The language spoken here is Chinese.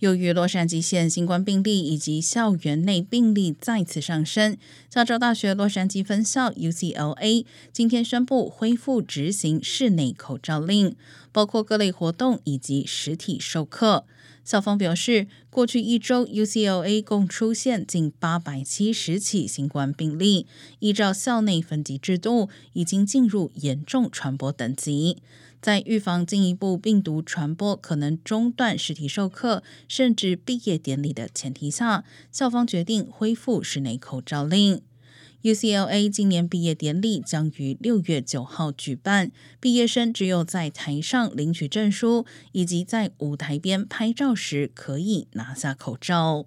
由于洛杉矶县新冠病例以及校园内病例再次上升，加州大学洛杉矶分校 （UCLA） 今天宣布恢复执行室内口罩令，包括各类活动以及实体授课。校方表示，过去一周 UCLA 共出现近八百七十起新冠病例，依照校内分级制度，已经进入严重传播等级。在预防进一步病毒传播可能中断实体授课甚至毕业典礼的前提下，校方决定恢复室内口罩令。UCLA 今年毕业典礼将于六月九号举办，毕业生只有在台上领取证书以及在舞台边拍照时可以拿下口罩。